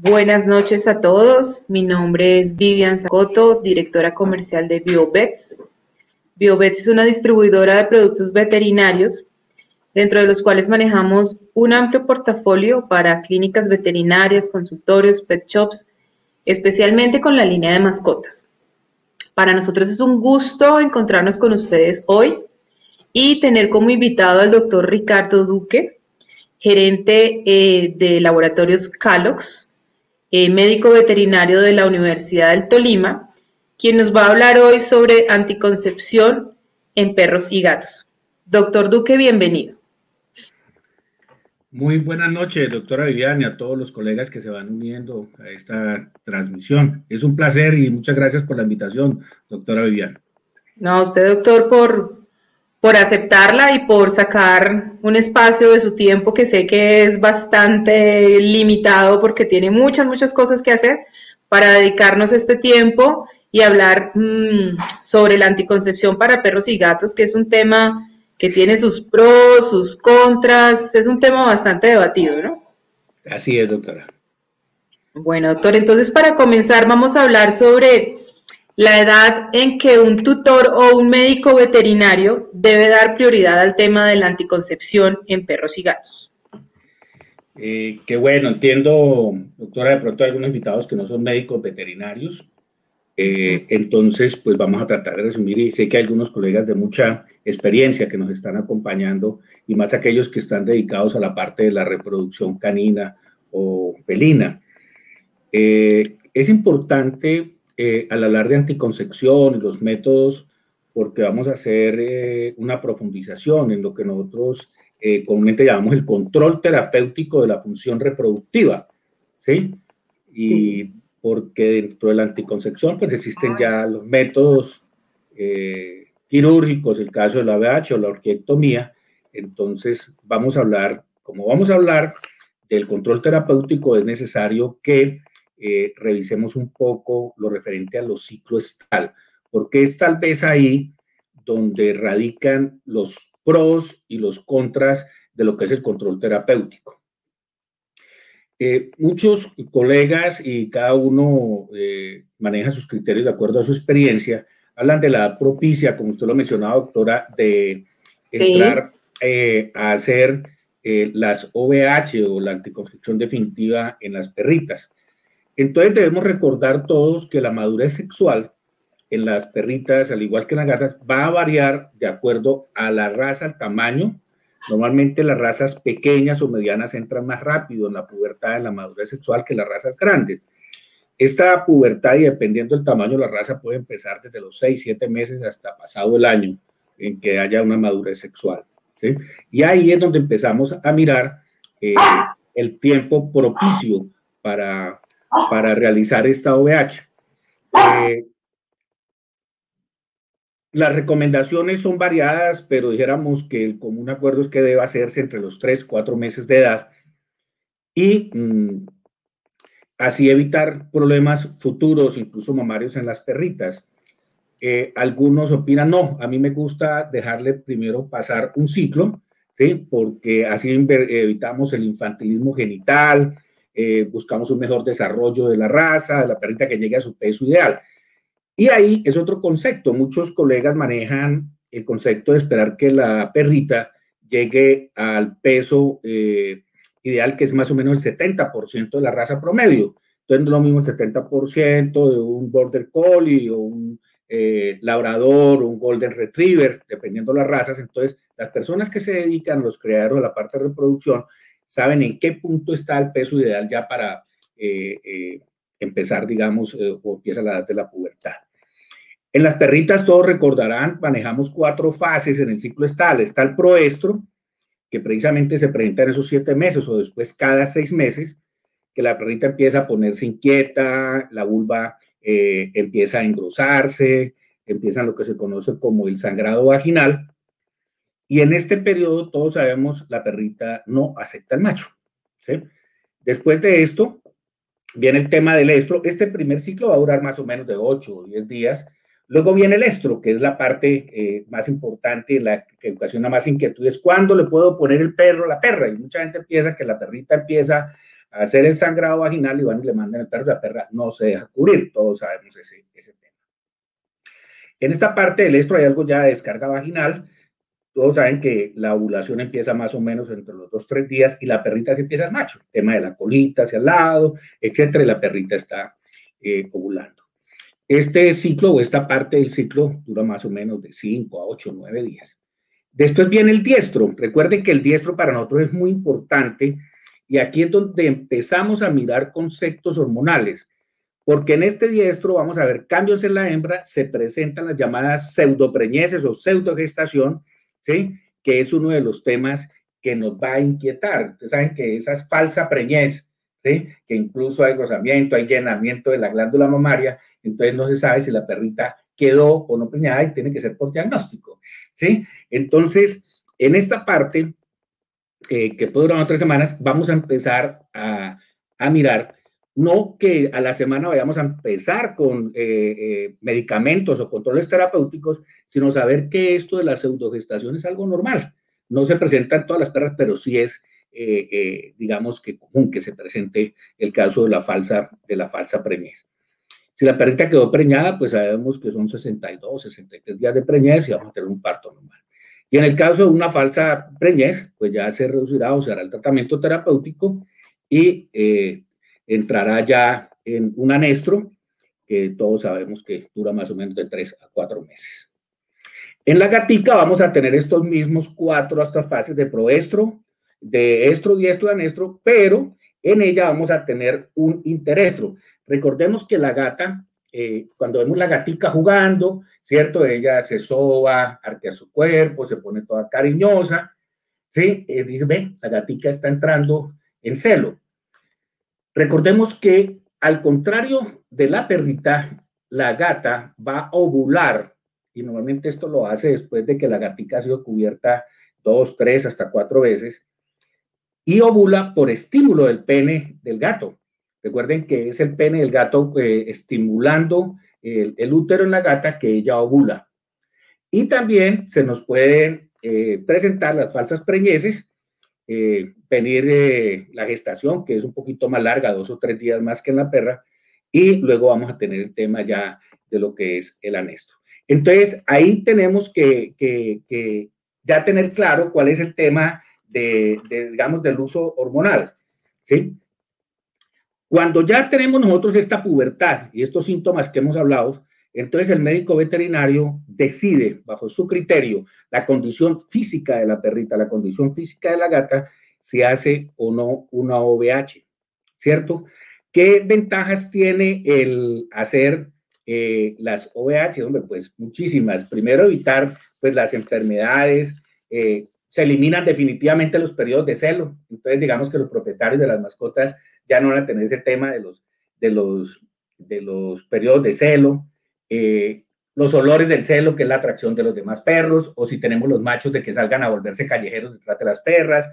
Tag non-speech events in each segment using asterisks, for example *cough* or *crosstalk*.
Buenas noches a todos. Mi nombre es Vivian Sacoto, directora comercial de BioVets. BioVets es una distribuidora de productos veterinarios, dentro de los cuales manejamos un amplio portafolio para clínicas veterinarias, consultorios, pet shops, especialmente con la línea de mascotas. Para nosotros es un gusto encontrarnos con ustedes hoy y tener como invitado al doctor Ricardo Duque, gerente eh, de laboratorios Calox, médico veterinario de la Universidad del Tolima, quien nos va a hablar hoy sobre anticoncepción en perros y gatos. Doctor Duque, bienvenido. Muy buenas noches, doctora Vivian, y a todos los colegas que se van uniendo a esta transmisión. Es un placer y muchas gracias por la invitación, doctora Vivian. No, usted, doctor, por por aceptarla y por sacar un espacio de su tiempo que sé que es bastante limitado porque tiene muchas, muchas cosas que hacer para dedicarnos este tiempo y hablar mm, sobre la anticoncepción para perros y gatos, que es un tema que tiene sus pros, sus contras, es un tema bastante debatido, ¿no? Así es, doctora. Bueno, doctor, entonces para comenzar vamos a hablar sobre la edad en que un tutor o un médico veterinario debe dar prioridad al tema de la anticoncepción en perros y gatos. Eh, qué bueno, entiendo, doctora, de pronto hay algunos invitados que no son médicos veterinarios. Eh, entonces, pues vamos a tratar de resumir y sé que hay algunos colegas de mucha experiencia que nos están acompañando y más aquellos que están dedicados a la parte de la reproducción canina o felina. Eh, es importante eh, al hablar de anticoncepción y los métodos, porque vamos a hacer eh, una profundización en lo que nosotros eh, comúnmente llamamos el control terapéutico de la función reproductiva, ¿sí? Y porque dentro de la anticoncepción, pues existen ya los métodos quirúrgicos, el caso de la VH o la orquiectomía, entonces vamos a hablar, como vamos a hablar del control terapéutico, es necesario que eh, revisemos un poco lo referente a los ciclos porque es tal vez ahí donde radican los pros y los contras de lo que es el control terapéutico. Eh, muchos colegas y cada uno eh, maneja sus criterios de acuerdo a su experiencia, hablan de la edad propicia, como usted lo mencionaba, doctora, de entrar a hacer las OVH o la anticoncepción definitiva en las perritas. Entonces debemos recordar todos que la madurez sexual en las perritas, al igual que en las gatas, va a variar de acuerdo a la raza, al tamaño. Normalmente las razas pequeñas o medianas entran más rápido en la pubertad, en la madurez sexual que las razas grandes. Esta pubertad, y dependiendo del tamaño de la raza, puede empezar desde los 6, 7 meses hasta pasado el año en que haya una madurez sexual. Y ahí es donde empezamos a mirar eh, el tiempo propicio para para realizar esta OVH. Eh, las recomendaciones son variadas, pero dijéramos que el común acuerdo es que debe hacerse entre los 3, 4 meses de edad y mm, así evitar problemas futuros, incluso mamarios en las perritas. Eh, algunos opinan, no, a mí me gusta dejarle primero pasar un ciclo, ¿sí? Porque así evitamos el infantilismo genital, eh, buscamos un mejor desarrollo de la raza, de la perrita que llegue a su peso ideal. Y ahí es otro concepto. Muchos colegas manejan el concepto de esperar que la perrita llegue al peso eh, ideal, que es más o menos el 70% de la raza promedio. Entonces, no es lo mismo el 70% de un Border Collie o un eh, Labrador o un Golden Retriever, dependiendo de las razas. Entonces, las personas que se dedican, los creadores de la parte de reproducción, saben en qué punto está el peso ideal ya para eh, eh, empezar, digamos, eh, o empieza la edad de la pubertad. En las perritas, todos recordarán, manejamos cuatro fases en el ciclo estal. Está el proestro, que precisamente se presenta en esos siete meses o después cada seis meses, que la perrita empieza a ponerse inquieta, la vulva empieza a engrosarse, empieza lo que se conoce como el sangrado vaginal, y en este periodo, todos sabemos, la perrita no acepta el macho. Después de esto, viene el tema del estro. Este primer ciclo va a durar más o menos de 8 o 10 días. Luego viene el estro, que es la parte eh, más importante, la que ocasiona más inquietudes. ¿Cuándo le puedo poner el perro a la perra? Y mucha gente piensa que la perrita empieza a hacer el sangrado vaginal y van y le mandan el perro, la perra no se deja cubrir, todos sabemos ese, ese tema. En esta parte del estro hay algo ya de descarga vaginal, todos saben que la ovulación empieza más o menos entre los dos, tres días y la perrita se empieza el macho, el tema de la colita hacia el lado, etcétera, y la perrita está eh, ovulando. Este ciclo o esta parte del ciclo dura más o menos de 5 a 8, 9 días. Después viene el diestro. Recuerden que el diestro para nosotros es muy importante y aquí es donde empezamos a mirar conceptos hormonales, porque en este diestro vamos a ver cambios en la hembra, se presentan las llamadas pseudopreñeces o pseudogestación, ¿sí? Que es uno de los temas que nos va a inquietar. Ustedes saben que esa es falsa preñez, ¿sí? Que incluso hay gozamiento, hay llenamiento de la glándula mamaria, entonces no se sabe si la perrita quedó o no preñada y tiene que ser por diagnóstico, ¿sí? Entonces, en esta parte, eh, que puede durar tres semanas, vamos a empezar a, a mirar no que a la semana vayamos a empezar con eh, eh, medicamentos o controles terapéuticos, sino saber que esto de la pseudogestación es algo normal. No se presenta en todas las perras, pero sí es, eh, digamos que común que se presente el caso de la falsa, de la falsa preñez. Si la perrita quedó preñada, pues sabemos que son 62, 63 días de preñez y vamos a tener un parto normal. Y en el caso de una falsa preñez, pues ya se reducirá o se hará el tratamiento terapéutico y entrará ya en un anestro, que todos sabemos que dura más o menos de tres a cuatro meses. En la gatica vamos a tener estos mismos cuatro hasta fases de proestro, de estro, diestro anestro, pero en ella vamos a tener un interestro. Recordemos que la gata, eh, cuando vemos la gatica jugando, ¿cierto? Ella se soba, arquea su cuerpo, se pone toda cariñosa, ¿sí? Eh, dice, ve, la gatica está entrando en celo. Recordemos que al contrario de la perrita, la gata va a ovular y normalmente esto lo hace después de que la gatica ha sido cubierta dos, tres, hasta cuatro veces y ovula por estímulo del pene del gato. Recuerden que es el pene del gato eh, estimulando el, útero en la gata que ella ovula. Y también se nos pueden eh, presentar las falsas preñeces eh, venir eh, la gestación, que es un poquito más larga, dos o tres días más que en la perra, y luego vamos a tener el tema ya de lo que es el anestro. Entonces, ahí tenemos que, que, ya tener claro cuál es el tema de, de, digamos, del uso hormonal, ¿sí? Cuando ya tenemos nosotros esta pubertad y estos síntomas que hemos hablado, entonces el médico veterinario decide, bajo su criterio, la condición física de la perrita, la condición física de la gata, si hace o no una OVH, ¿cierto? ¿Qué ventajas tiene el hacer eh, las OVH? Hombre, pues muchísimas. Primero, evitar pues las enfermedades, eh, se eliminan definitivamente los periodos de celo. Entonces, digamos que los propietarios de las mascotas ya no van a tener ese tema de los, de los, de los periodos de celo. Eh, los olores del celo, que es la atracción de los demás perros, o si tenemos los machos de que salgan a volverse callejeros detrás de las perras,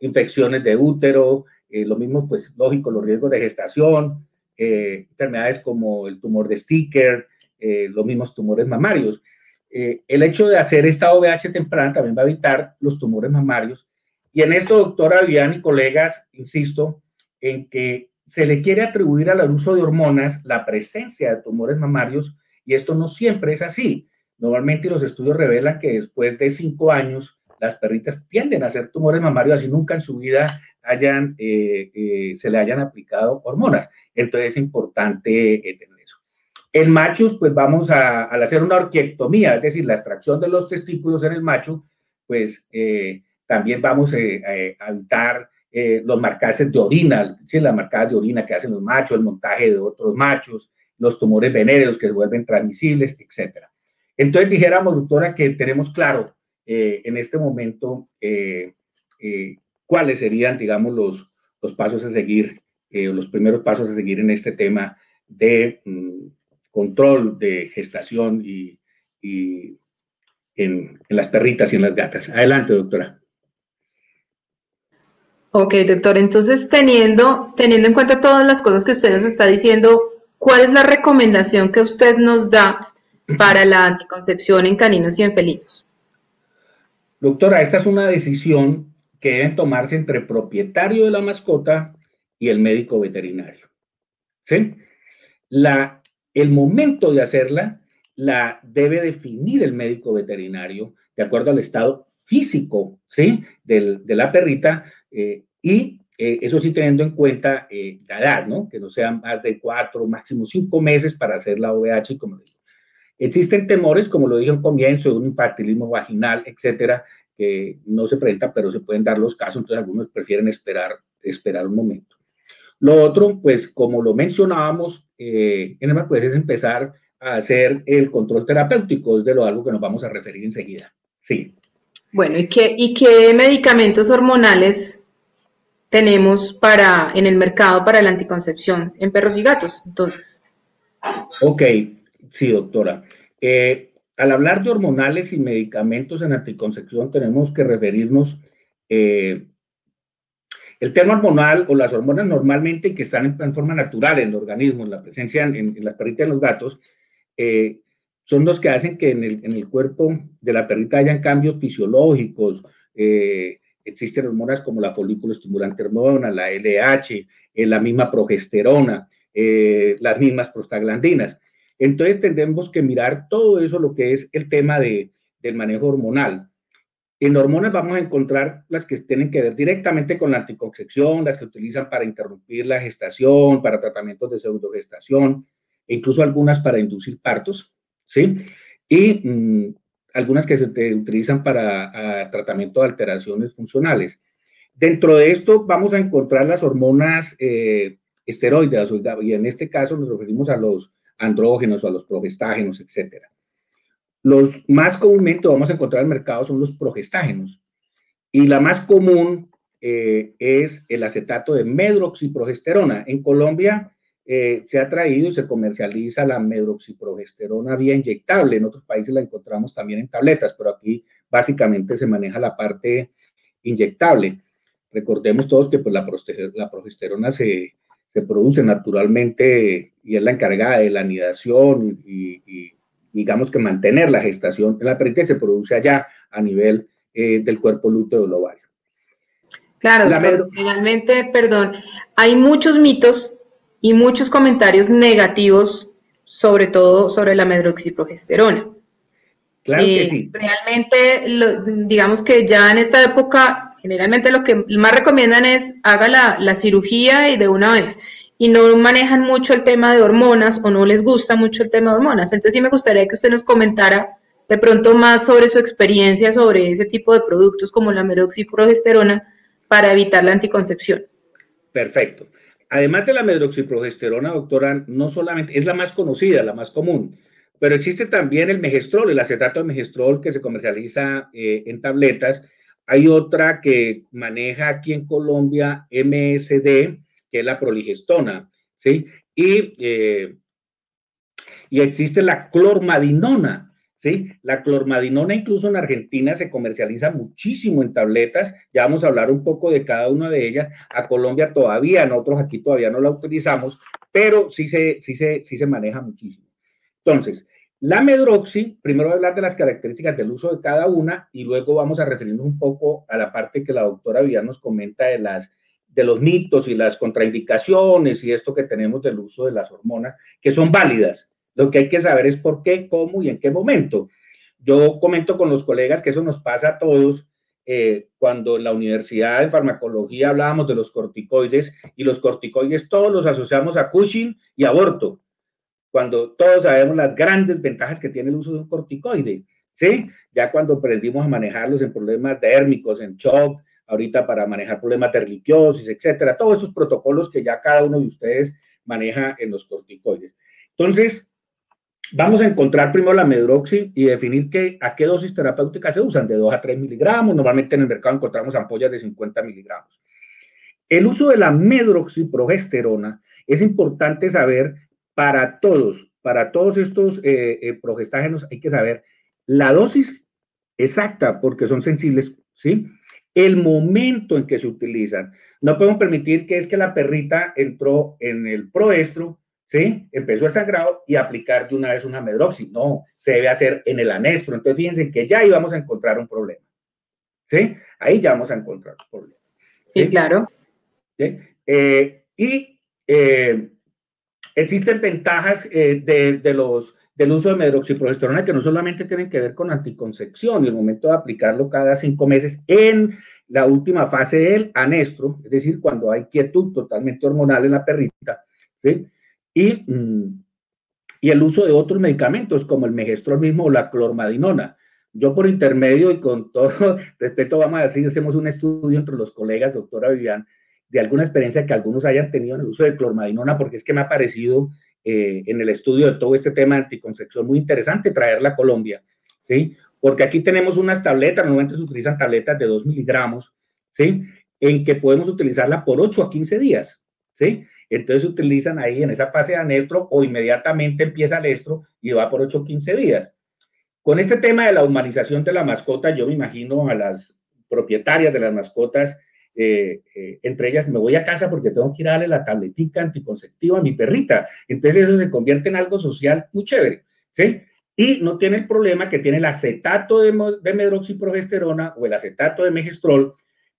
infecciones de útero, eh, lo mismo, pues lógico, los riesgos de gestación, eh, enfermedades como el tumor de sticker, los mismos tumores mamarios. el hecho de hacer esta OVH temprana también va a evitar los tumores mamarios. Y en esto, doctora Vivian y colegas, insisto en que se le quiere atribuir al uso de hormonas la presencia de tumores mamarios y esto no siempre es así. Normalmente los estudios revelan que después de cinco años las perritas tienden a hacer tumores mamarios así nunca en su vida hayan, eh, eh, se le hayan aplicado hormonas. Entonces es importante eh, tener eso. En machos, pues vamos a, al hacer una orquiectomía, es decir, la extracción de los testículos en el macho, pues también vamos a evitar los marcajes de orina, ¿sí? las marcadas de orina que hacen los machos, el montaje de otros machos, los tumores venéreos que se vuelven transmisibles, etcétera. Entonces dijéramos, doctora, que tenemos claro eh, en este momento eh, eh, cuáles serían, digamos, los, los pasos a seguir, los primeros pasos a seguir en este tema de mm, control de gestación y, en, las perritas y en las gatas. Adelante, doctora. Ok, doctor. Entonces, teniendo, teniendo en cuenta todas las cosas que usted nos está diciendo, ¿Cuál es la recomendación que usted nos da para la anticoncepción en caninos y en felinos? Doctora, esta es una decisión que deben tomarse entre propietario de la mascota y el médico veterinario. ¿Sí? La, el momento de hacerla la debe definir el médico veterinario de acuerdo al estado físico, ¿sí? de la perrita eh, y eh, eso sí teniendo en cuenta eh, la edad, ¿no? Que no sean más de cuatro, máximo cinco meses para hacer la OVH, como digo. Existen temores, como lo dije en comienzo, de un infantilismo vaginal, etcétera, que no se presentan, pero se pueden dar los casos, entonces algunos prefieren esperar, esperar un momento. Lo otro, pues como lo mencionábamos, eh, pues es empezar a hacer el control terapéutico, es de lo algo que nos vamos a referir enseguida. Sí. Bueno, ¿y qué, y qué medicamentos hormonales tenemos para, en el mercado para la anticoncepción en perros y gatos? Entonces. Ok, sí, doctora. Eh, al hablar de hormonales y medicamentos en anticoncepción, tenemos que referirnos eh, el tema hormonal o las hormonas normalmente que están en, forma natural en el organismo, en la presencia en, en la perrita y en los gatos, eh, son los que hacen que en el, en el, cuerpo de la perrita hayan cambios fisiológicos. Eh, existen hormonas como la folículo estimulante hormona, la LH, la misma progesterona, las mismas prostaglandinas. Entonces tendremos que mirar todo eso, lo que es el tema de, del manejo hormonal. En hormonas vamos a encontrar las que tienen que ver directamente con la anticoncepción, las que utilizan para interrumpir la gestación, para tratamientos de pseudogestación, e incluso algunas para inducir partos, ¿sí? Y mm, algunas que se utilizan para tratamiento de alteraciones funcionales. Dentro de esto vamos a encontrar las hormonas eh, esteroides, y en este caso nos referimos a los andrógenos o a los progestágenos, etcétera. Los más comúnmente vamos a encontrar en el mercado son los progestágenos. Y la más común eh, es el acetato de medroxiprogesterona. En Colombia eh, se ha traído y se comercializa la medroxiprogesterona vía inyectable. En otros países la encontramos también en tabletas, pero aquí básicamente se maneja la parte inyectable. Recordemos todos que pues, la progesterona se, se, produce naturalmente y es la encargada de la anidación y digamos que mantener la gestación en la perrita se produce allá a nivel eh, del cuerpo lúteo del ovario. Claro, doctor, finalmente, perdón, hay muchos mitos y muchos comentarios negativos, sobre todo sobre la medroxiprogesterona. Claro que eh, sí. Realmente, digamos que ya en esta época, generalmente lo que más recomiendan es haga la, la cirugía y de una vez y no manejan mucho el tema de hormonas o no les gusta mucho el tema de hormonas. Entonces sí me gustaría que usted nos comentara de pronto más sobre su experiencia sobre ese tipo de productos como la medroxiprogesterona para evitar la anticoncepción. Perfecto. Además de la medroxiprogesterona, doctora, no solamente es la más conocida, la más común, pero existe también el megestrol, el acetato de megestrol que se comercializa eh, en tabletas. Hay otra que maneja aquí en Colombia MSD, que es la proligestona, ¿sí? Y, eh, y existe la clormadinona, ¿sí? La clormadinona incluso en Argentina se comercializa muchísimo en tabletas, ya vamos a hablar un poco de cada una de ellas, a Colombia todavía, nosotros aquí todavía no la utilizamos, pero sí se, sí se, sí se maneja muchísimo. Entonces, la medroxi, primero hablar de las características del uso de cada una y luego vamos a referirnos un poco a la parte que la doctora Villar nos comenta de las de los mitos y las contraindicaciones y esto que tenemos del uso de las hormonas, que son válidas. Lo que hay que saber es por qué, cómo y en qué momento. Yo comento con los colegas que eso nos pasa a todos eh, cuando en la universidad de farmacología hablábamos de los corticoides y los corticoides todos los asociamos a Cushing y aborto, cuando todos sabemos las grandes ventajas que tiene el uso de un corticoide. ¿sí? Ya cuando aprendimos a manejarlos en problemas dérmicos, en shock, ahorita para manejar problemas de etcétera, todos esos protocolos que ya cada uno de ustedes maneja en los corticoides. Entonces, vamos a encontrar primero la medroxi y definir que, a qué dosis terapéuticas se usan, de 2 a 3 miligramos. Normalmente en el mercado encontramos ampollas de 50 miligramos. El uso de la medroxiprogesterona es importante saber para todos, para todos estos eh, eh, progestágenos, hay que saber la dosis exacta porque son sensibles, ¿sí? el momento en que se utilizan. No podemos permitir que es que la perrita entró en el proestro, ¿sí? Empezó el sangrado y aplicar de una vez una medroxi. No, se debe hacer en el anestro. Entonces, fíjense que ya íbamos a encontrar un problema. ¿Sí? Ahí ya vamos a encontrar un problema. Sí, claro. ¿Sí? Eh, Y eh, existen ventajas eh, del uso de medroxiprogesterona que no solamente tienen que ver con anticoncepción y el momento de aplicarlo cada cinco meses en la última fase del anestro, es decir, cuando hay quietud totalmente hormonal en la perrita, ¿sí? Y, mm, el uso de otros medicamentos como el megestrol mismo o la clormadinona. Yo por intermedio y con todo *laughs* respeto vamos a decir, hacemos un estudio entre los colegas, doctora Vivian, de alguna experiencia que algunos hayan tenido en el uso de clormadinona, porque es que me ha parecido eh, en el estudio de todo este tema de anticoncepción muy interesante traerla a Colombia, ¿sí? Porque aquí tenemos unas tabletas, normalmente se utilizan tabletas de 2 miligramos, ¿sí? En que podemos utilizarla por 8 a 15 días, ¿sí? Entonces se utilizan ahí en esa fase de anestro o inmediatamente empieza el estro y va por 8 o 15 días. Con este tema de la humanización de la mascota, yo me imagino a las propietarias de las mascotas eh, eh, entre ellas me voy a casa porque tengo que ir a darle la tabletica anticonceptiva a mi perrita. Entonces eso se convierte en algo social muy chévere, ¿sí? Y no tiene el problema que tiene el acetato de, de medroxiprogesterona o el acetato de megestrol,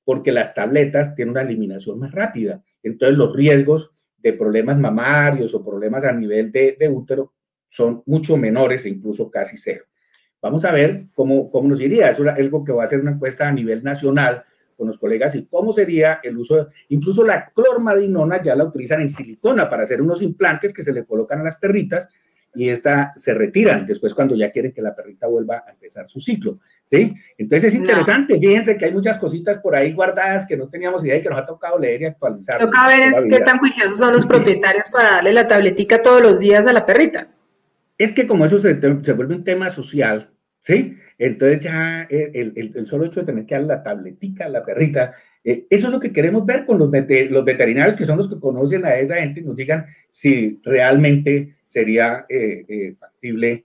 porque las tabletas tienen una eliminación más rápida. Entonces los riesgos de problemas mamarios o problemas a nivel de, de útero son mucho menores e incluso casi cero. Vamos a ver cómo, cómo nos iría. Es algo que va a hacer una encuesta a nivel nacional con los colegas y cómo sería el uso, incluso la clormadinona ya la utilizan en silicona para hacer unos implantes que se le colocan a las perritas y esta se retiran después cuando ya quieren que la perrita vuelva a empezar su ciclo, ¿sí? Entonces es interesante, fíjense que hay muchas cositas por ahí guardadas que no teníamos idea y que nos ha tocado leer y actualizar. Toca ver es qué tan juiciosos son los propietarios para darle la tabletica todos los días a la perrita. Es que como eso se, se vuelve un tema social, ¿sí? Entonces ya el, el, solo hecho de tener que darle la tabletica la perrita, eh, eso es lo que queremos ver con los, veterinarios que son los que conocen a esa gente y nos digan si realmente sería eh, eh, factible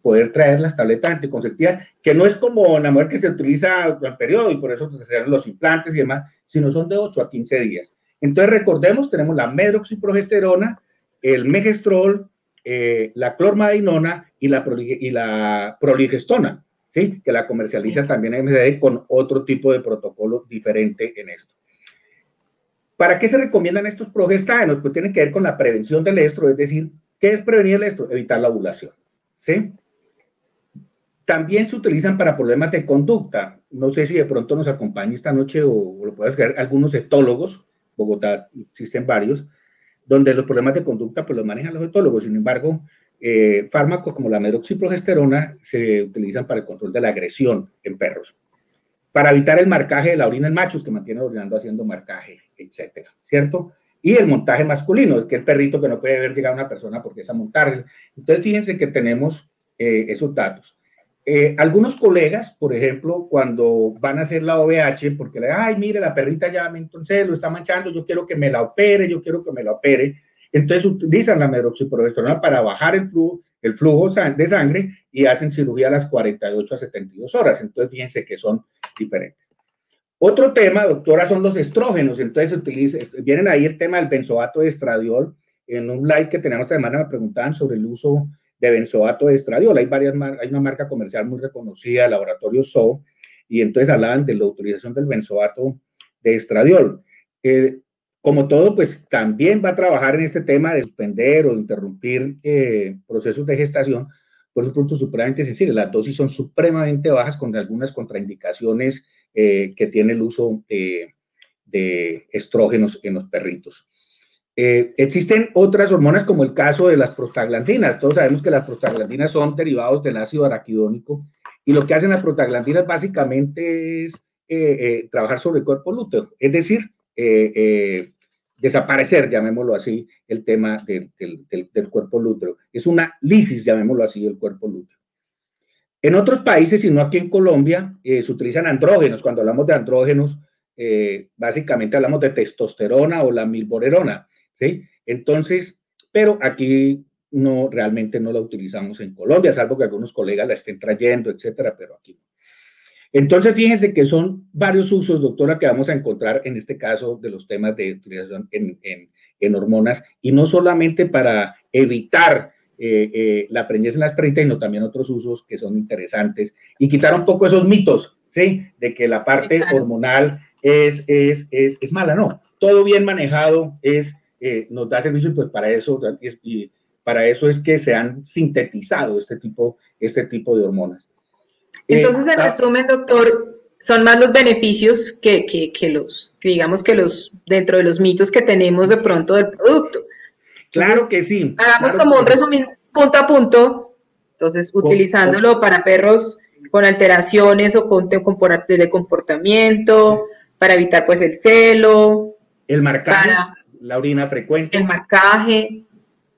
poder traer las tabletas anticonceptivas, que no es como la mujer que se utiliza al periodo y por eso se hacen los implantes y demás, sino son de 8 a 15 días. Entonces recordemos, tenemos la medroxiprogesterona, el megestrol, eh, la clormadinona y la, y la proligestona, ¿sí? que la comercializa también MSD con otro tipo de protocolo diferente en esto. ¿Para qué se recomiendan estos progestágenos? Pues tienen que ver con la prevención del estro, es decir, ¿qué es prevenir el estro? Evitar la ovulación. ¿sí? También se utilizan para problemas de conducta. No sé si de pronto nos acompaña esta noche o, lo puedes ver algunos etólogos, Bogotá existen varios, donde los problemas de conducta pues los manejan los etólogos. Sin embargo, eh, fármacos como la medroxiprogesterona se utilizan para el control de la agresión en perros, para evitar el marcaje de la orina en machos que mantiene orinando haciendo marcaje, etcétera, ¿cierto? Y el montaje masculino, es que el perrito que no puede ver llegar a una persona porque es a montarle. Entonces, fíjense que tenemos eh, esos datos. Eh, algunos colegas, por ejemplo, cuando van a hacer la OVH, porque le ay, mire, la perrita ya entonces lo está manchando, yo quiero que me la opere, yo quiero que me la opere. Entonces utilizan la medroxiprogesterona para bajar el flujo, el flujo de sangre y hacen cirugía a las 48 a 72 horas. Entonces fíjense que son diferentes. Otro tema, doctora, son los estrógenos. Entonces utiliza, vienen ahí el tema del benzoato de estradiol. En un live que tenemos esta semana me preguntaban sobre el uso de benzoato de estradiol. Hay, varias hay una marca comercial muy reconocida, laboratorio SO, y entonces hablaban de la utilización del benzoato de estradiol. Eh, como todo, pues también va a trabajar en este tema de suspender o interrumpir eh, procesos de gestación por un punto supremamente sensible. Las dosis son supremamente bajas con algunas contraindicaciones eh, que tiene el uso de estrógenos en los perritos. Eh, existen otras hormonas como el caso de las prostaglandinas. Todos sabemos que las prostaglandinas son derivados del ácido araquidónico y lo que hacen las prostaglandinas básicamente es eh, eh, trabajar sobre el cuerpo lúteo, es decir, desaparecer, llamémoslo así, el tema del, del, cuerpo lúteo. Es una lisis, llamémoslo así, del cuerpo lúteo. En otros países, y no aquí en Colombia, se utilizan andrógenos. Cuando hablamos de andrógenos, básicamente hablamos de testosterona o la milborerona. ¿Sí? Entonces, pero aquí no, realmente no la utilizamos en Colombia, salvo que algunos colegas la estén trayendo, etcétera, pero aquí no. Entonces, fíjense que son varios usos, doctora, que vamos a encontrar en este caso de los temas de utilización en, en, hormonas, y no solamente para evitar eh, eh, la preñez en las perritas, sino también otros usos que son interesantes y quitar un poco esos mitos, ¿sí? De que la parte hormonal es, es, es, es mala, no todo bien manejado es, eh, nos da servicio, pues para eso, y para eso es que se han sintetizado este tipo, este tipo de hormonas. Entonces, en resumen, doctor, son más los beneficios que, que, los, digamos que los, dentro de los mitos que tenemos de pronto del producto. claro que sí. Hagamos como un resumen punto a punto, entonces utilizándolo para perros con alteraciones o con de comportamiento, para evitar pues el celo. El marcaje, la orina frecuente. El marcaje,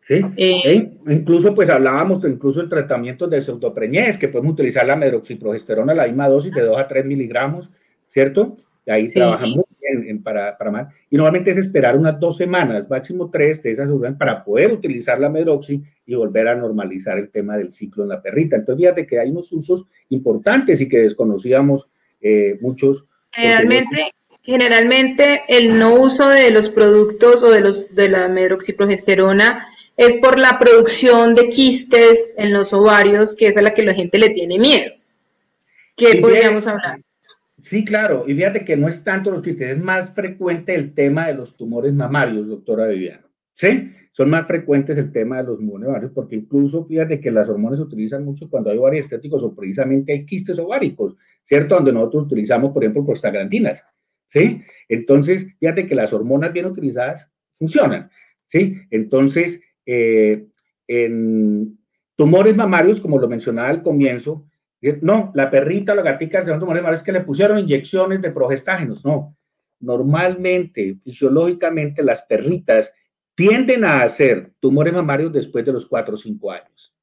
¿sí? Eh, e incluso pues hablábamos incluso del tratamiento de pseudopreñez, que podemos utilizar la medroxiprogesterona, la misma dosis de 2 a 3 miligramos, ¿cierto? Y ahí trabajamos muy bien para, para más. Y normalmente es esperar unas dos semanas, máximo tres de esas para poder utilizar la medroxi y volver a normalizar el tema del ciclo en la perrita. Entonces, fíjate que hay unos usos importantes y que desconocíamos eh, muchos. Generalmente, generalmente el no uso de los productos o de, los, de la medroxiprogesterona es por la producción de quistes en los ovarios, que es a la que la gente le tiene miedo. ¿Qué podríamos hablar? Sí, claro, y fíjate que no es tanto los quistes, es más frecuente el tema de los tumores mamarios, doctora Viviana. ¿Sí? Son más frecuentes el tema de los tumores mamarios, porque incluso fíjate que las hormonas se utilizan mucho cuando hay ovarios estéticos o precisamente hay quistes ováricos, ¿cierto? Donde nosotros utilizamos, por ejemplo, prostaglandinas. ¿Sí? Entonces, fíjate que las hormonas bien utilizadas funcionan. ¿Sí? Entonces, eh, en tumores mamarios, como lo mencionaba al comienzo, eh, no, la perrita, la gatica, son tumores mamarios que le pusieron inyecciones de progestágenos, no. Normalmente, fisiológicamente, las perritas tienden a hacer tumores mamarios después de los 4 o 5 años,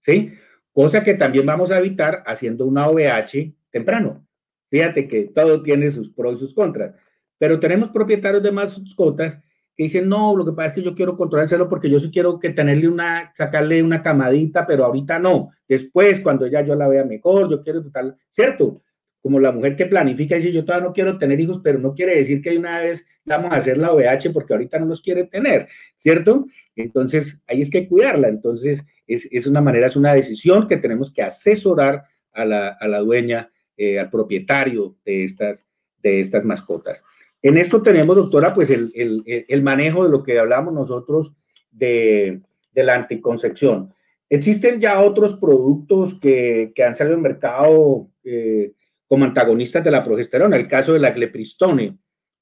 ¿sí? Cosa que también vamos a evitar haciendo una OVH temprano. Fíjate que todo tiene sus pros y sus contras, pero tenemos propietarios de mascotas que dicen, no, lo que pasa es que yo quiero controlar el celo porque yo sí quiero que tenerle una, sacarle una camadita, pero ahorita no. Después, cuando ya yo la vea mejor, yo quiero total, ¿cierto? Como la mujer que planifica y dice, yo todavía no quiero tener hijos, pero no quiere decir que una vez vamos a hacer la OVH porque ahorita no los quiere tener, ¿cierto? Entonces, ahí es que cuidarla. Entonces, es, es una manera, es una decisión que tenemos que asesorar a la, a la dueña, eh, al propietario de estas, de estas mascotas. En esto tenemos, doctora, pues el, el, manejo de lo que hablamos nosotros de, de, la anticoncepción. Existen ya otros productos que, que han salido al mercado eh, como antagonistas de la progesterona, el caso de la glepristone,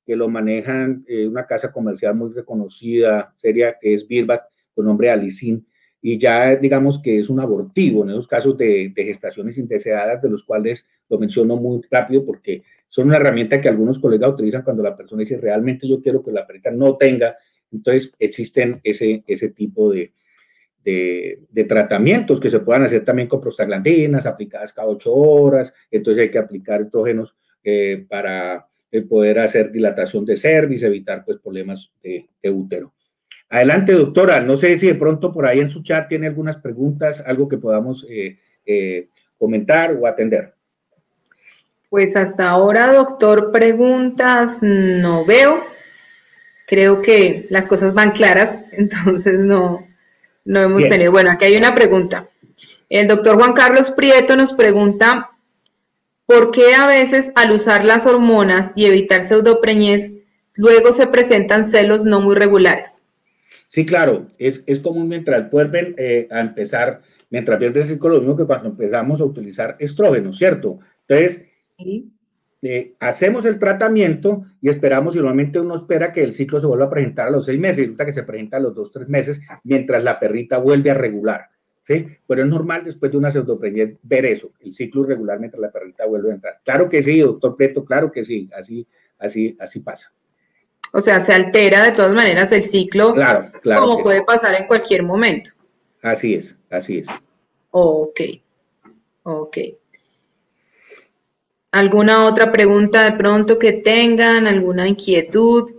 que lo manejan eh, una casa comercial muy reconocida, seria, que es Birbac, con nombre Alicin, y ya digamos que es un abortivo en esos casos de, gestaciones indeseadas, de los cuales lo menciono muy rápido porque son una herramienta que algunos colegas utilizan cuando la persona dice realmente yo quiero que la perrita no tenga. Entonces existen ese, ese tipo de, de, tratamientos que se puedan hacer también con prostaglandinas aplicadas cada ocho horas. Entonces hay que aplicar estrógenos eh, para eh, poder hacer dilatación de cervix, evitar pues problemas de, útero. Adelante, doctora. No sé si de pronto por ahí en su chat tiene algunas preguntas, algo que podamos eh, comentar o atender. Pues hasta ahora, doctor, preguntas no veo. Creo que las cosas van claras, *laughs* entonces no, no hemos tenido. Bueno, aquí hay una pregunta. El doctor Juan Carlos Prieto nos pregunta, ¿por qué a veces al usar las hormonas y evitar pseudopreñez, luego se presentan celos no muy regulares? Sí, claro, es, es común mientras vuelven eh, a empezar, mientras pierde el ciclo, lo mismo que cuando empezamos a utilizar estrógeno, ¿cierto? Entonces, eh, hacemos el tratamiento y esperamos, y normalmente uno espera que el ciclo se vuelva a presentar a los seis meses, y resulta que se presenta a los dos, tres meses, mientras la perrita vuelve a regular. ¿sí? Pero es normal después de una pseudopreñez ver eso, el ciclo irregular mientras la perrita vuelve a entrar. Claro que sí, doctor Preto, claro que sí, así, así, así pasa. O sea, se altera de todas maneras el ciclo, claro, claro como puede pasar en cualquier momento. Así es, así es. Ok, ok. ¿Alguna otra pregunta de pronto que tengan? ¿Alguna inquietud?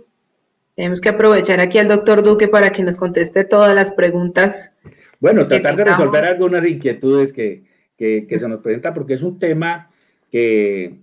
Tenemos que aprovechar aquí al doctor Duque para que nos conteste todas las preguntas. Bueno, tratar de resolver algunas inquietudes que, que, se nos presentan, porque es un tema que,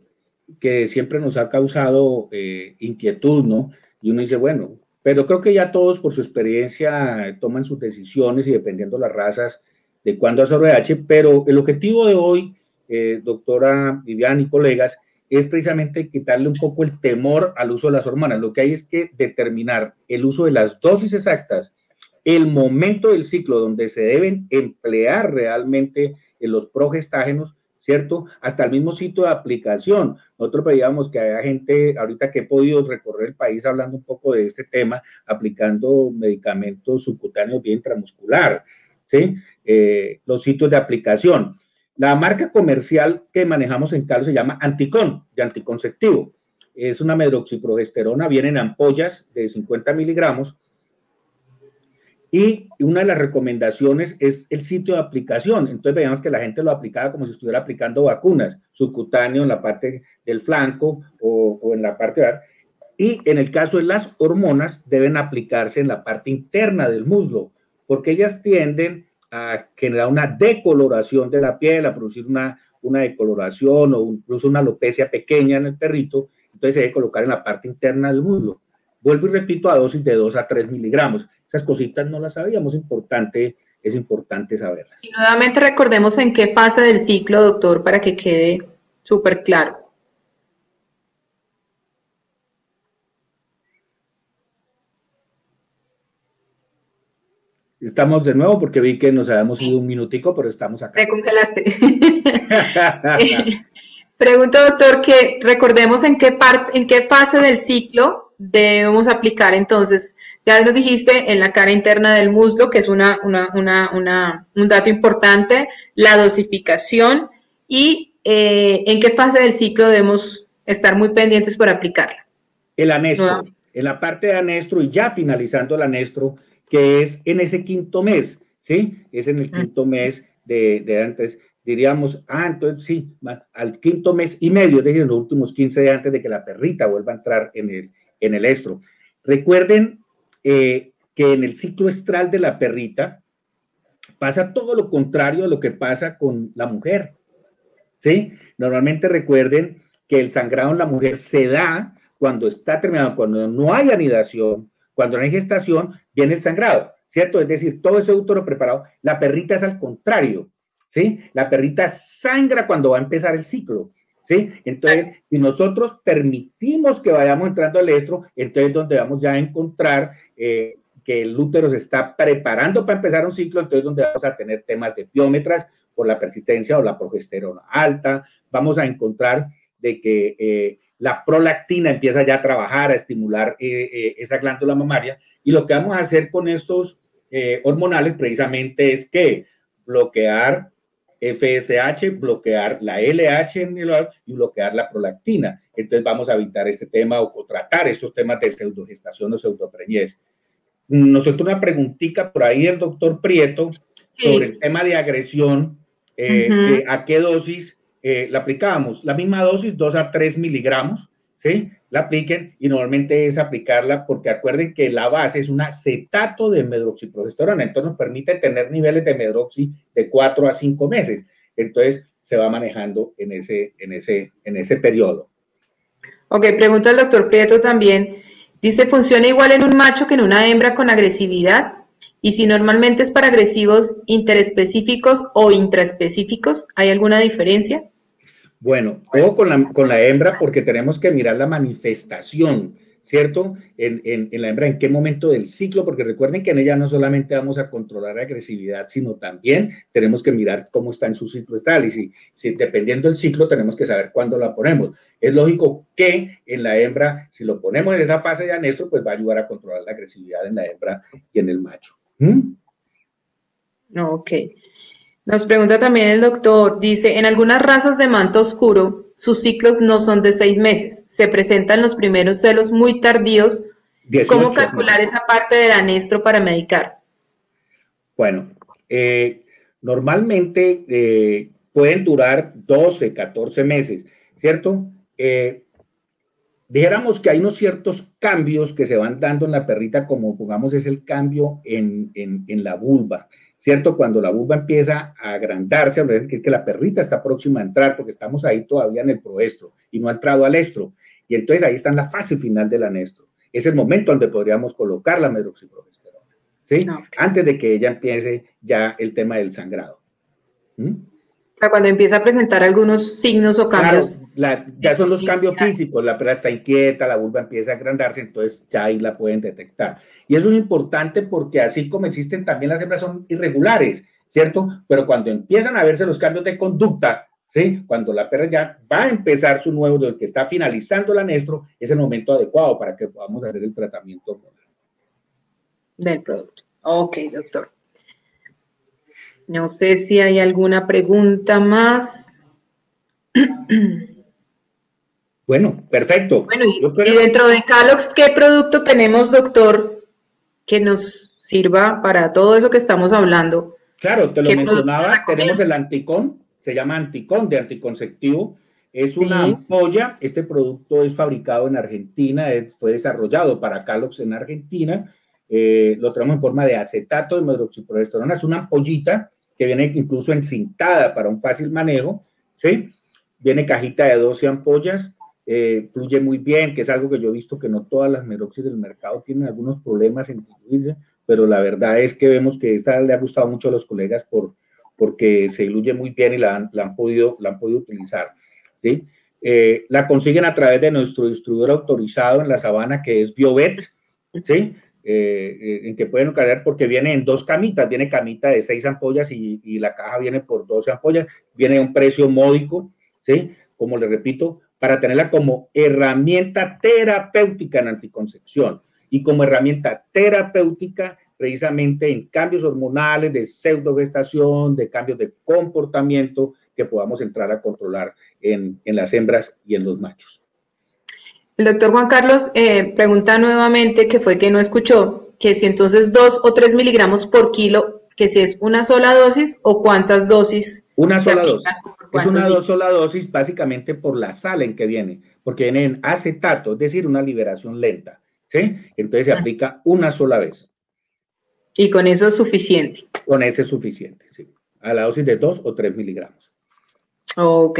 que siempre nos ha causado eh, inquietud, ¿no? Y uno dice, bueno, pero creo que ya todos por su experiencia toman sus decisiones y dependiendo las razas de cuándo hacer VH, pero el objetivo de hoy eh, doctora Vivian y colegas, es precisamente quitarle un poco el temor al uso de las hormonas. Lo que hay es que determinar el uso de las dosis exactas, el momento del ciclo donde se deben emplear realmente en los progestágenos, ¿cierto? Hasta el mismo sitio de aplicación. Nosotros veíamos que hay gente, ahorita que he podido recorrer el país hablando un poco de este tema, aplicando medicamentos subcutáneos bien intramuscular, ¿sí? Eh, los sitios de aplicación. La marca comercial que manejamos en Calo se llama Anticon, de anticonceptivo. Es una medroxiprogesterona, viene en ampollas de 50 miligramos. Y una de las recomendaciones es el sitio de aplicación. Entonces veíamos que la gente lo aplicaba como si estuviera aplicando vacunas, subcutáneo en la parte del flanco o, en la parte de... Y en el caso de las hormonas, deben aplicarse en la parte interna del muslo, porque ellas tienden a generar una decoloración de la piel, a producir una, una decoloración o incluso una alopecia pequeña en el perrito, entonces se debe colocar en la parte interna del muslo. Vuelvo y repito a dosis de 2 a 3 miligramos. Esas cositas no las sabíamos, importante, es importante saberlas. Y nuevamente recordemos en qué fase del ciclo, doctor, para que quede súper claro. Estamos de nuevo porque vi que nos habíamos ido un minutico, pero estamos acá. Me congelaste. *laughs* *laughs* Pregunto, doctor, que recordemos en qué parte, en qué fase del ciclo debemos aplicar entonces. Ya nos dijiste en la cara interna del muslo, que es una, una, una, un dato importante, la dosificación y eh, en qué fase del ciclo debemos estar muy pendientes para aplicarla. El anestro, en la parte de anestro y ya finalizando el anestro, que es en ese quinto mes, ¿sí? Es en el quinto mes de, de antes, diríamos, ah, entonces sí, al quinto mes y medio, es decir, los últimos 15 días antes de que la perrita vuelva a entrar en el, en el estro. Recuerden eh, que en el ciclo estral de la perrita pasa todo lo contrario a lo que pasa con la mujer, ¿sí? Normalmente recuerden que el sangrado en la mujer se da cuando está terminado, cuando no hay anidación, cuando no hay gestación, viene el sangrado, ¿cierto? Es decir, todo ese útero preparado, la perrita es al contrario, ¿sí? La perrita sangra cuando va a empezar el ciclo, ¿sí? Entonces, si nosotros permitimos que vayamos entrando al estro, entonces donde vamos ya a encontrar eh, que el útero se está preparando para empezar un ciclo, entonces donde vamos a tener temas de piómetras por la persistencia o la progesterona alta, vamos a encontrar de que eh, la prolactina empieza ya a trabajar, a estimular eh, esa glándula mamaria. Y lo que vamos a hacer con estos hormonales precisamente es que bloquear FSH, bloquear la LH en el, y bloquear la prolactina. Entonces vamos a evitar este tema o, tratar estos temas de pseudogestación o pseudopreñez. Nosotros una preguntita por ahí el doctor Prieto sobre el tema de agresión, a qué dosis eh, la aplicamos, la misma dosis, 2 a 3 miligramos, ¿sí? La apliquen y normalmente es aplicarla porque acuerden que la base es un acetato de medroxiprogesterona, entonces nos permite tener niveles de medroxi de 4 a 5 meses. Entonces se va manejando en ese, en ese, en ese periodo. Ok, pregunta el doctor Prieto también. Dice, ¿funciona igual en un macho que en una hembra con agresividad? Y si normalmente es para agresivos interespecíficos o intraespecíficos, ¿hay alguna diferencia? Bueno, o con la, con la hembra porque tenemos que mirar la manifestación, ¿cierto? En, en, la hembra, en qué momento del ciclo, porque recuerden que en ella no solamente vamos a controlar la agresividad, sino también tenemos que mirar cómo está en su ciclo estral. Y si, dependiendo del ciclo, tenemos que saber cuándo la ponemos. Es lógico que en la hembra, si lo ponemos en esa fase de anestro, pues va a ayudar a controlar la agresividad en la hembra y en el macho. ¿Mm? Ok. Nos pregunta también el doctor, dice, en algunas razas de manto oscuro, sus ciclos no son de seis meses, se presentan los primeros celos muy tardíos. ¿Cómo calcular esa parte del anestro para medicar? Bueno, eh, normalmente eh, pueden durar 12, 14 meses, ¿cierto? Eh, dijéramos que hay unos ciertos cambios que se van dando en la perrita, como pongamos es el cambio en, en la vulva. ¿Cierto? Cuando la vulva empieza a agrandarse, a decir que la perrita está próxima a entrar, porque estamos ahí todavía en el proestro y no ha entrado al estro. Y entonces ahí está en la fase final del anestro. Es el momento donde podríamos colocar la medroxiprogesterona, ¿sí? Antes de que ella empiece ya el tema del sangrado. ¿Mm? O sea, cuando empieza a presentar algunos signos o cambios. ya son los cambios físicos, la perra está inquieta, la vulva empieza a agrandarse, entonces ya ahí la pueden detectar. Y eso es importante porque así como existen también las hembras son irregulares, ¿cierto? Pero cuando empiezan a verse los cambios de conducta, ¿sí? Cuando la perra ya va a empezar su nuevo, del que está finalizando el anestro, es el momento adecuado para que podamos hacer el tratamiento del producto. Ok, doctor. No sé si hay alguna pregunta más. *clears throat* Bueno, perfecto. Bueno, y, dentro de Calox, ¿qué producto tenemos, doctor, que nos sirva para todo eso que estamos hablando? Claro, te lo mencionaba, tenemos el anticón, se llama anticón de anticonceptivo. Es una ampolla, este producto es fabricado en Argentina, fue desarrollado para Calox en Argentina, eh, lo tenemos en forma de acetato de medroxiprogesterona, es una ampollita que viene incluso encintada para un fácil manejo, ¿sí? Viene cajita de 12 ampollas, eh, fluye muy bien, que es algo que yo he visto que no todas las meroxis del mercado tienen algunos problemas en diluirse, pero la verdad es que vemos que esta le ha gustado mucho a los colegas por, porque se diluye muy bien y la han, podido, la han podido utilizar, ¿sí? Eh, la consiguen a través de nuestro distribuidor autorizado en la sabana, que es Biobet, ¿sí? Eh, eh, en que pueden cargar porque viene en dos camitas, viene camita de seis ampollas y, la caja viene por 12 ampollas, viene a un precio módico, ¿sí? Como le repito, para tenerla como herramienta terapéutica en anticoncepción y como herramienta terapéutica precisamente en cambios hormonales, de pseudogestación, de cambios de comportamiento que podamos entrar a controlar en las hembras y en los machos. El doctor Juan Carlos eh, pregunta nuevamente, que fue que no escuchó, que si entonces dos o tres miligramos por kilo, que si es una sola dosis o cuántas dosis. Una sola dosis. Es una sola dosis básicamente por la sal en que viene, porque viene en acetato, es decir, una liberación lenta. ¿sí? Entonces se ah. aplica una sola vez. Y con eso es suficiente. Con eso es suficiente, sí. A la dosis de dos o tres miligramos. Ok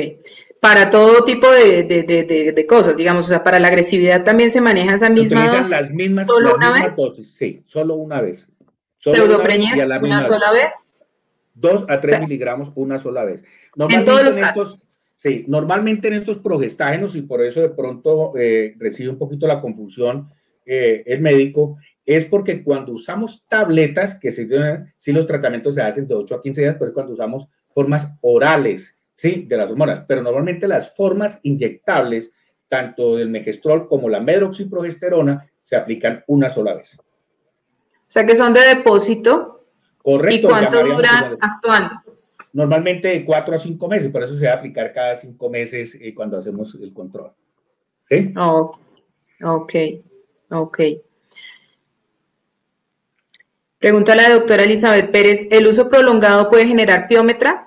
para todo tipo de, cosas, digamos, o sea, para la agresividad también se maneja esa misma dosis. las mismas, ¿Solo una vez? dosis, sí, solo una vez. ¿Pseudopreñez una, sola vez? Dos a tres miligramos una sola vez. en todos los casos. Sí, normalmente en estos progestágenos, y por eso de pronto eh, recibe un poquito la confusión eh, el médico, es porque cuando usamos tabletas, que si, si los tratamientos se hacen de 8 a 15 días, pero cuando usamos formas orales, ¿sí? De las hormonas, pero normalmente las formas inyectables, tanto del megestrol como la medroxiprogesterona, se aplican una sola vez. O sea que son de depósito. Correcto. ¿Y cuánto duran actuando? Normalmente de cuatro a cinco meses, por eso se va a aplicar cada cinco meses eh, cuando hacemos el control. ¿Sí? ok, ok. Pregunta la doctora Elizabeth Pérez, ¿el uso prolongado puede generar piómetra?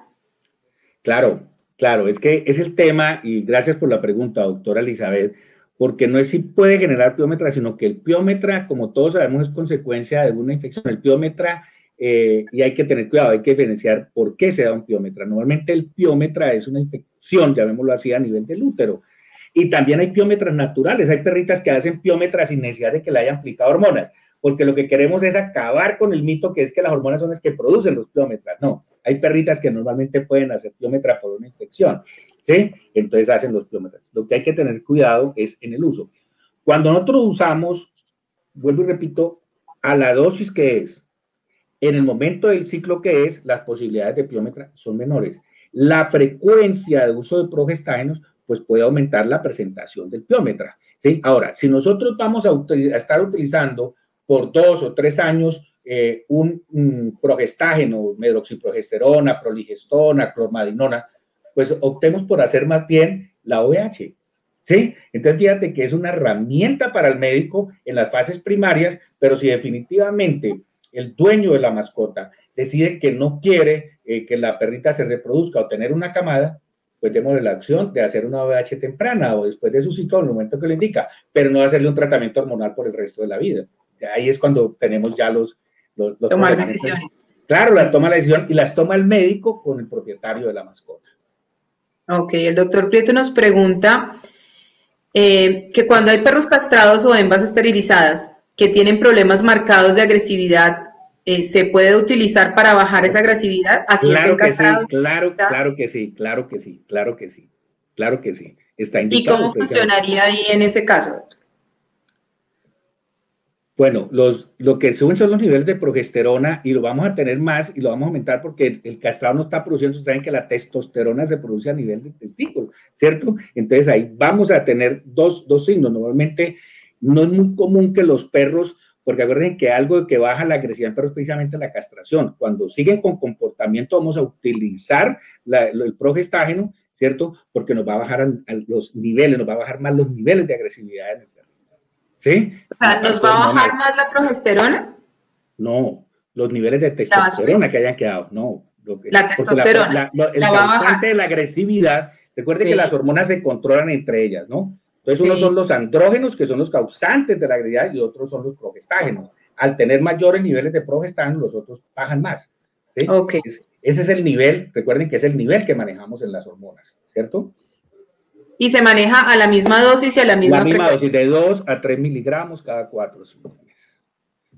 Claro, claro, es que es el tema, y gracias por la pregunta, doctora Elizabeth, porque no es si puede generar piómetra, sino que el piómetra, como todos sabemos, es consecuencia de una infección. El piómetra, eh, y hay que tener cuidado, hay que diferenciar por qué se da un piómetra. Normalmente el piómetra es una infección, llamémoslo así, a nivel del útero. Y también hay piómetras naturales, hay perritas que hacen piómetras sin necesidad de que le hayan aplicado hormonas, porque lo que queremos es acabar con el mito que es que las hormonas son las que producen los piómetras. No, hay perritas que normalmente pueden hacer piómetra por una infección, ¿sí? Entonces hacen los piómetras. Lo que hay que tener cuidado es en el uso. Cuando nosotros usamos, vuelvo y repito, a la dosis que es, en el momento del ciclo que es, las posibilidades de piómetra son menores. La frecuencia de uso de progestágenos, pues puede aumentar la presentación del piómetra, ¿sí? Ahora, si nosotros vamos a, a estar utilizando por dos o tres años eh, un, progestágeno, medroxiprogesterona, proligestona, clormadinona, pues optemos por hacer más bien la OVH. ¿Sí? Entonces, fíjate que es una herramienta para el médico en las fases primarias, pero si definitivamente el dueño de la mascota decide que no quiere eh, que la perrita se reproduzca o tener una camada, pues démosle la acción de hacer una OVH temprana o después de su ciclo, en el momento que le indica, pero no hacerle un tratamiento hormonal por el resto de la vida. Ahí es cuando tenemos ya los, tomar decisiones. Claro, la toma la decisión y las toma el médico con el propietario de la mascota. Ok, el doctor Prieto nos pregunta eh, que cuando hay perros castrados o hembras esterilizadas que tienen problemas marcados de agresividad eh, se puede utilizar para bajar esa agresividad. Así claro que sí, claro, claro que sí, claro que sí, claro que sí, claro que sí. Está indicado, ¿Y cómo funcionaría ahí en ese caso? Bueno, los, lo que suben son los niveles de progesterona y lo vamos a tener más y lo vamos a aumentar porque el, castrado no está produciendo, saben que la testosterona se produce a nivel de testículo, ¿cierto? Entonces ahí vamos a tener dos, dos signos. Normalmente no es muy común que los perros, porque acuérdense que algo que baja la agresividad pero es precisamente la castración. Cuando siguen con comportamiento vamos a utilizar el progestágeno, ¿cierto? Porque nos va a bajar los niveles, nos va a bajar más los niveles de agresividad en el ¿Sí? O sea, ¿nos va a bajar más la progesterona? No, los niveles de testosterona que hayan quedado, no. la testosterona. el causante de la agresividad, recuerde que las hormonas se controlan entre ellas, ¿no? Entonces, unos son los andrógenos, que son los causantes de la agresividad, y otros son los progestágenos. Al tener mayores niveles de progestágenos, los otros bajan más. ¿sí? Okay. ese es el nivel, recuerden que es el nivel que manejamos en las hormonas, ¿cierto? Y se maneja a la misma dosis y a la misma La misma dosis, de 2 a 3 miligramos cada 4 o 5 meses.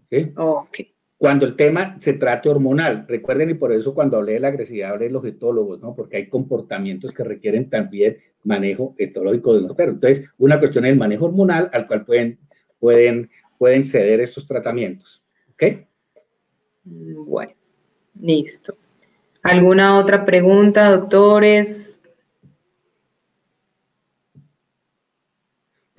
¿Sí? Okay. Cuando el tema se trate hormonal, recuerden, y por eso cuando hablé de la agresividad hablé de los etólogos, ¿no? Porque hay comportamientos que requieren también manejo etológico de los perros. Entonces, una cuestión es el manejo hormonal al cual pueden, pueden, pueden ceder estos tratamientos. ¿Ok? Bueno, listo. ¿Alguna otra pregunta, doctores?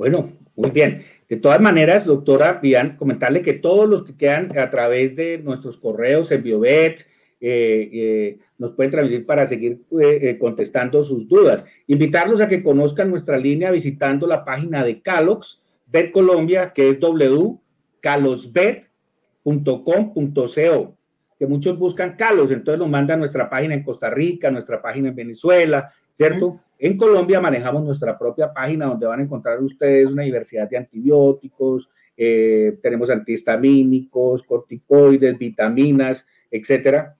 Bueno, muy bien. De todas maneras, doctora Bian, comentarle que todos los que quedan a través de nuestros correos en Biobet eh, eh, nos pueden transmitir para seguir eh, contestando sus dudas. Invitarlos a que conozcan nuestra línea visitando la página de Calox, Bet Colombia, que es www.calosbet.com.co, que muchos buscan Calos, entonces nos mandan nuestra página en Costa Rica, nuestra página en Venezuela, ¿cierto? En Colombia manejamos nuestra propia página donde van a encontrar ustedes una diversidad de antibióticos, eh, tenemos antihistamínicos, corticoides, vitaminas, etcétera,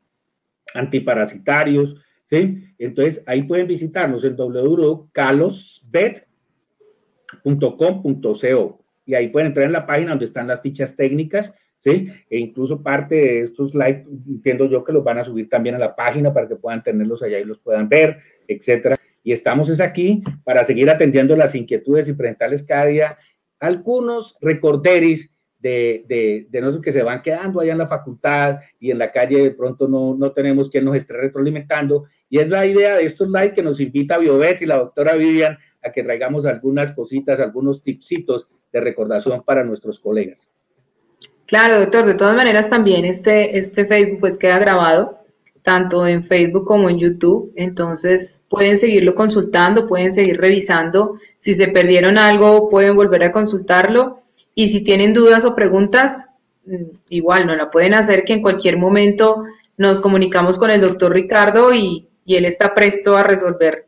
antiparasitarios, ¿sí? Entonces ahí pueden visitarnos en www.calosbet.com.co y ahí pueden entrar en la página donde están las fichas técnicas, ¿sí? E incluso parte de estos slides, entiendo yo que los van a subir también a la página para que puedan tenerlos allá y los puedan ver, etcétera y estamos es aquí para seguir atendiendo las inquietudes y presentarles cada día algunos recorderis de, de, de, nosotros que se van quedando allá en la facultad y en la calle de pronto no, no tenemos quien nos esté retroalimentando. Y es la idea de estos likes que nos invita Biobet y la doctora Vivian a que traigamos algunas cositas, algunos tipsitos de recordación para nuestros colegas. Claro, doctor, de todas maneras también este, este Facebook pues queda grabado tanto en Facebook como en YouTube. Entonces pueden seguirlo consultando, pueden seguir revisando. Si se perdieron algo, pueden volver a consultarlo. Y si tienen dudas o preguntas, mm, igual no la pueden hacer, que en cualquier momento nos comunicamos con el doctor Ricardo y, él está presto a resolver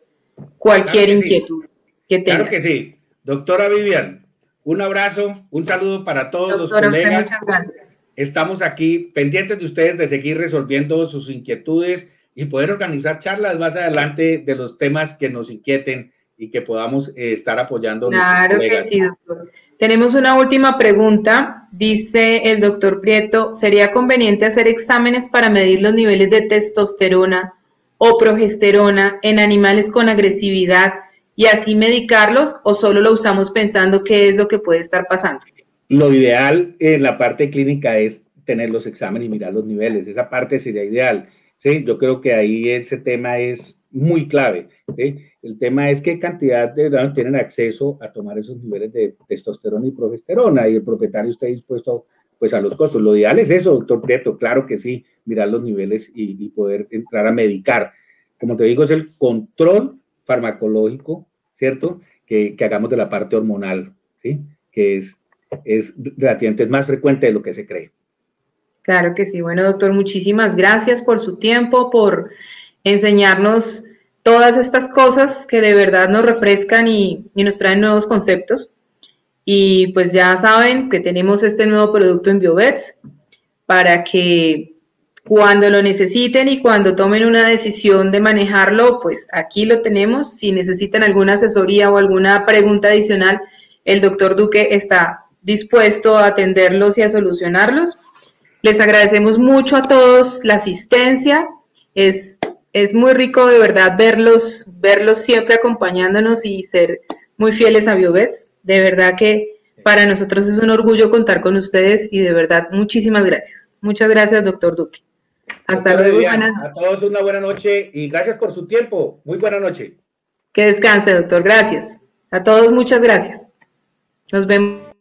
cualquier inquietud que tenga. Claro que sí. Doctora Vivian, un abrazo, un saludo para todos los colegas. muchas gracias Estamos aquí pendientes de ustedes de seguir resolviendo sus inquietudes y poder organizar charlas más adelante de los temas que nos inquieten y que podamos eh, estar apoyando. Claro que sí, doctor. Tenemos una última pregunta. Dice el doctor Prieto, ¿sería conveniente hacer exámenes para medir los niveles de testosterona o progesterona en animales con agresividad y así medicarlos o solo lo usamos pensando qué es lo que puede estar pasando? Lo ideal en la parte clínica es tener los exámenes y mirar los niveles. Esa parte sería ideal. ¿sí? Yo creo que ahí ese tema es muy clave. ¿sí? El tema es qué cantidad de órganos tienen acceso a tomar esos niveles de testosterona y progesterona y el propietario está dispuesto pues a los costos. Lo ideal es eso, doctor Prieto, claro que sí, mirar los niveles y, poder entrar a medicar. Como te digo, es el control farmacológico, ¿cierto? Que, que hagamos de la parte hormonal, ¿sí? Que es es relativamente más frecuente de lo que se cree. Claro que sí. Bueno, doctor, muchísimas gracias por su tiempo, por enseñarnos todas estas cosas que de verdad nos refrescan y, nos traen nuevos conceptos. Y pues ya saben que tenemos este nuevo producto en BioVets para que cuando lo necesiten y cuando tomen una decisión de manejarlo, pues aquí lo tenemos. Si necesitan alguna asesoría o alguna pregunta adicional, el doctor Duque está dispuesto a atenderlos y a solucionarlos. Les agradecemos mucho a todos la asistencia. Es, es muy rico de verdad verlos, verlos siempre acompañándonos y ser muy fieles a BioBets. De verdad que para nosotros es un orgullo contar con ustedes y de verdad muchísimas gracias. Muchas gracias, doctor Duque. Hasta luego. A todos una buena noche y gracias por su tiempo. Muy buena noche. Que descanse, doctor. Gracias. A todos muchas gracias. Nos vemos.